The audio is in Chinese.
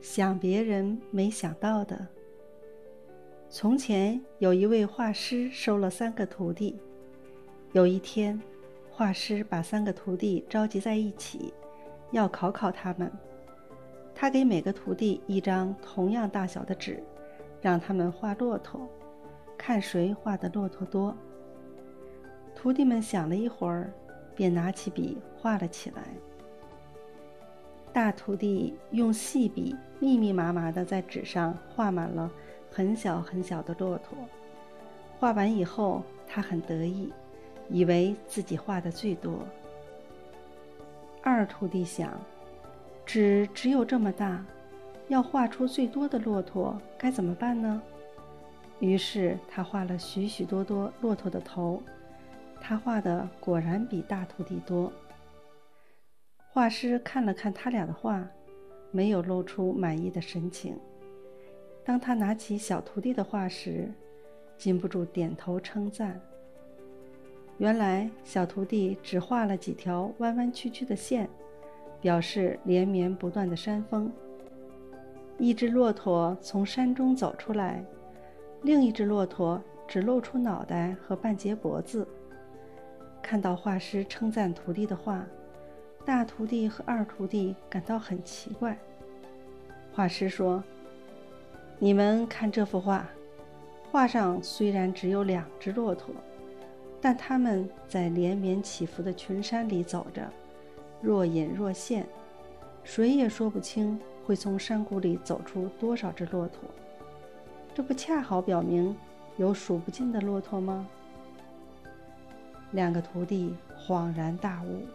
想别人没想到的。从前有一位画师收了三个徒弟。有一天，画师把三个徒弟召集在一起，要考考他们。他给每个徒弟一张同样大小的纸，让他们画骆驼，看谁画的骆驼多。徒弟们想了一会儿，便拿起笔画了起来。大徒弟用细笔密密麻麻地在纸上画满了。很小很小的骆驼，画完以后，他很得意，以为自己画的最多。二徒弟想，纸只有这么大，要画出最多的骆驼，该怎么办呢？于是他画了许许多多骆驼的头，他画的果然比大徒弟多。画师看了看他俩的画，没有露出满意的神情。当他拿起小徒弟的画时，禁不住点头称赞。原来小徒弟只画了几条弯弯曲曲的线，表示连绵不断的山峰。一只骆驼从山中走出来，另一只骆驼只露出脑袋和半截脖子。看到画师称赞徒弟的画，大徒弟和二徒弟感到很奇怪。画师说。你们看这幅画，画上虽然只有两只骆驼，但它们在连绵起伏的群山里走着，若隐若现，谁也说不清会从山谷里走出多少只骆驼。这不恰好表明有数不尽的骆驼吗？两个徒弟恍然大悟。